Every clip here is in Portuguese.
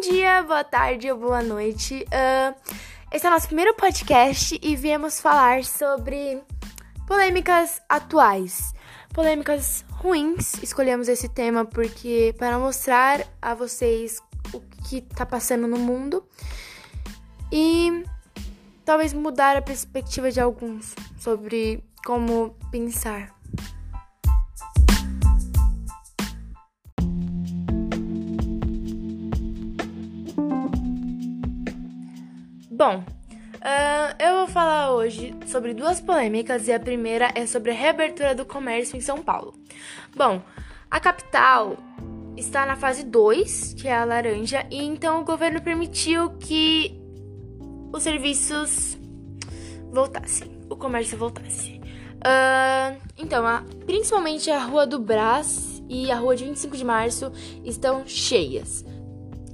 Bom dia, boa tarde ou boa noite. Uh, esse é o nosso primeiro podcast e viemos falar sobre polêmicas atuais, polêmicas ruins. Escolhemos esse tema porque para mostrar a vocês o que está passando no mundo e talvez mudar a perspectiva de alguns sobre como pensar. Bom, uh, eu vou falar hoje sobre duas polêmicas e a primeira é sobre a reabertura do comércio em São Paulo. Bom, a capital está na fase 2, que é a laranja, e então o governo permitiu que os serviços voltassem, o comércio voltasse. Uh, então, a, principalmente a Rua do Brás e a Rua de 25 de Março estão cheias,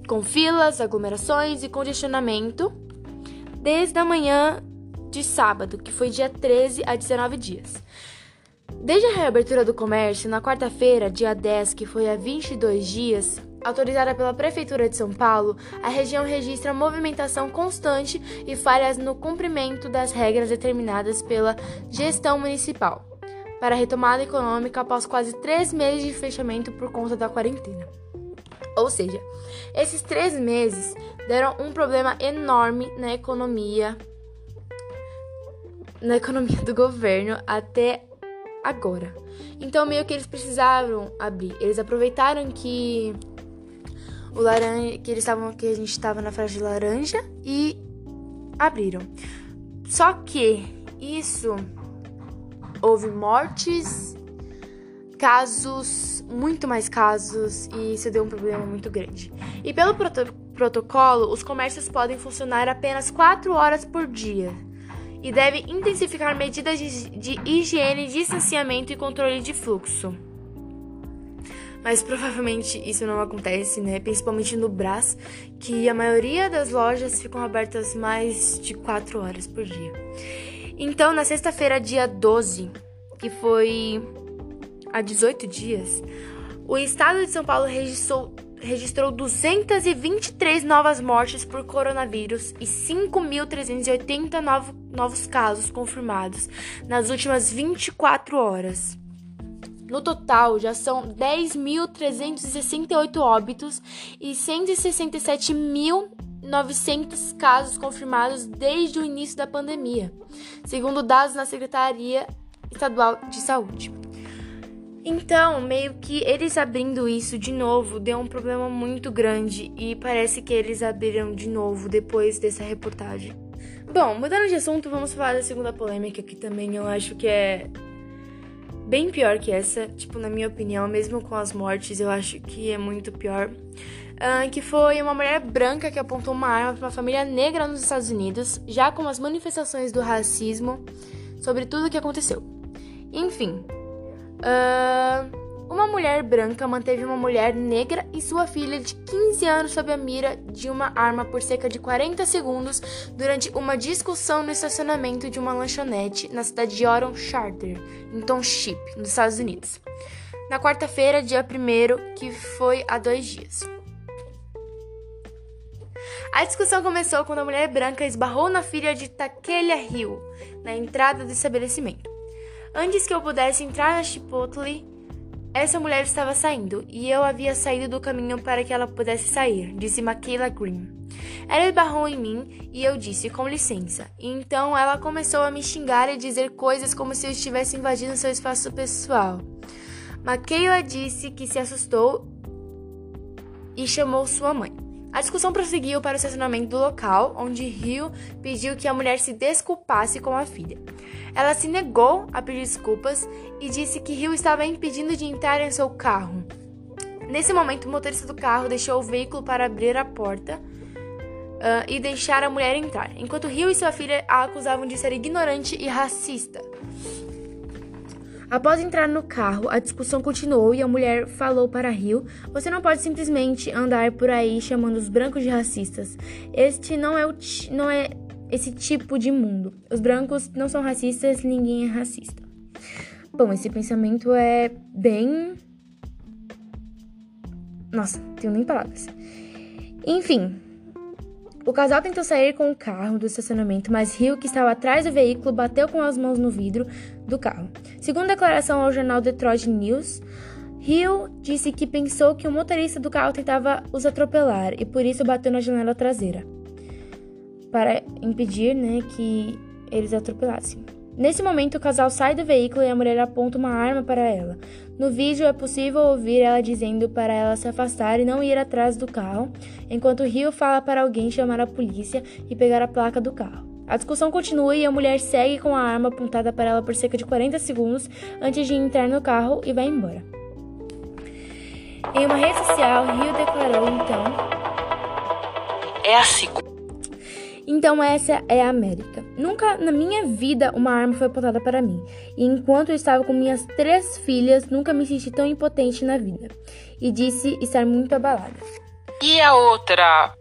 com filas, aglomerações e congestionamento desde a manhã de sábado, que foi dia 13 a 19 dias. Desde a reabertura do comércio, na quarta-feira, dia 10, que foi há 22 dias, autorizada pela Prefeitura de São Paulo, a região registra movimentação constante e falhas no cumprimento das regras determinadas pela gestão municipal para a retomada econômica após quase três meses de fechamento por conta da quarentena. Ou seja, esses três meses deram um problema enorme na economia, na economia do governo até agora. Então meio que eles precisavam abrir. Eles aproveitaram que o laranja, que eles estavam, que a gente estava na fase de laranja e abriram. Só que isso houve mortes, casos, muito mais casos e isso deu um problema muito grande. E pelo proto protocolo, os comércios podem funcionar apenas 4 horas por dia e devem intensificar medidas de, de higiene, distanciamento e controle de fluxo. Mas provavelmente isso não acontece, né? Principalmente no Brás, que a maioria das lojas ficam abertas mais de 4 horas por dia. Então, na sexta-feira, dia 12, que foi há 18 dias, o estado de São Paulo registrou registrou 223 novas mortes por coronavírus e 5.380 novos casos confirmados nas últimas 24 horas. No total, já são 10.368 óbitos e 167.900 casos confirmados desde o início da pandemia, segundo dados na Secretaria Estadual de Saúde. Então, meio que eles abrindo isso de novo deu um problema muito grande e parece que eles abriram de novo depois dessa reportagem. Bom, mudando de assunto, vamos falar da segunda polêmica que também eu acho que é bem pior que essa, tipo, na minha opinião, mesmo com as mortes, eu acho que é muito pior. Uh, que foi uma mulher branca que apontou uma arma para uma família negra nos Estados Unidos, já com as manifestações do racismo sobre tudo o que aconteceu. Enfim, Uh, uma mulher branca manteve uma mulher negra e sua filha de 15 anos sob a mira de uma arma por cerca de 40 segundos durante uma discussão no estacionamento de uma lanchonete na cidade de Oron Charter, em Township, nos Estados Unidos. Na quarta-feira, dia 1 que foi há dois dias. A discussão começou quando a mulher branca esbarrou na filha de Takelia Hill, na entrada do estabelecimento. Antes que eu pudesse entrar na Chipotle, essa mulher estava saindo e eu havia saído do caminho para que ela pudesse sair, disse Michaela Green. Ela esbarrou em mim e eu disse com licença. Então ela começou a me xingar e dizer coisas como se eu estivesse invadindo seu espaço pessoal. Michaela disse que se assustou e chamou sua mãe. A discussão prosseguiu para o estacionamento do local, onde Rio pediu que a mulher se desculpasse com a filha. Ela se negou a pedir desculpas e disse que Rio estava impedindo de entrar em seu carro. Nesse momento, o motorista do carro deixou o veículo para abrir a porta uh, e deixar a mulher entrar, enquanto Rio e sua filha a acusavam de ser ignorante e racista. Após entrar no carro, a discussão continuou e a mulher falou para Rio: Você não pode simplesmente andar por aí chamando os brancos de racistas. Este não é, o não é esse tipo de mundo. Os brancos não são racistas, ninguém é racista. Bom, esse pensamento é bem. Nossa, tenho nem palavras. Enfim, o casal tentou sair com o carro do estacionamento, mas Hill, que estava atrás do veículo, bateu com as mãos no vidro do carro. Segundo declaração ao jornal Detroit News, Hill disse que pensou que o motorista do carro tentava os atropelar e por isso bateu na janela traseira para impedir né, que eles atropelassem. Nesse momento, o casal sai do veículo e a mulher aponta uma arma para ela. No vídeo é possível ouvir ela dizendo para ela se afastar e não ir atrás do carro, enquanto Rio fala para alguém chamar a polícia e pegar a placa do carro. A discussão continua e a mulher segue com a arma apontada para ela por cerca de 40 segundos antes de entrar no carro e vai embora. Em uma rede social, Rio declarou então: É a segunda. Então essa é a América. Nunca na minha vida uma arma foi apontada para mim. E enquanto eu estava com minhas três filhas, nunca me senti tão impotente na vida. E disse estar muito abalada. E a outra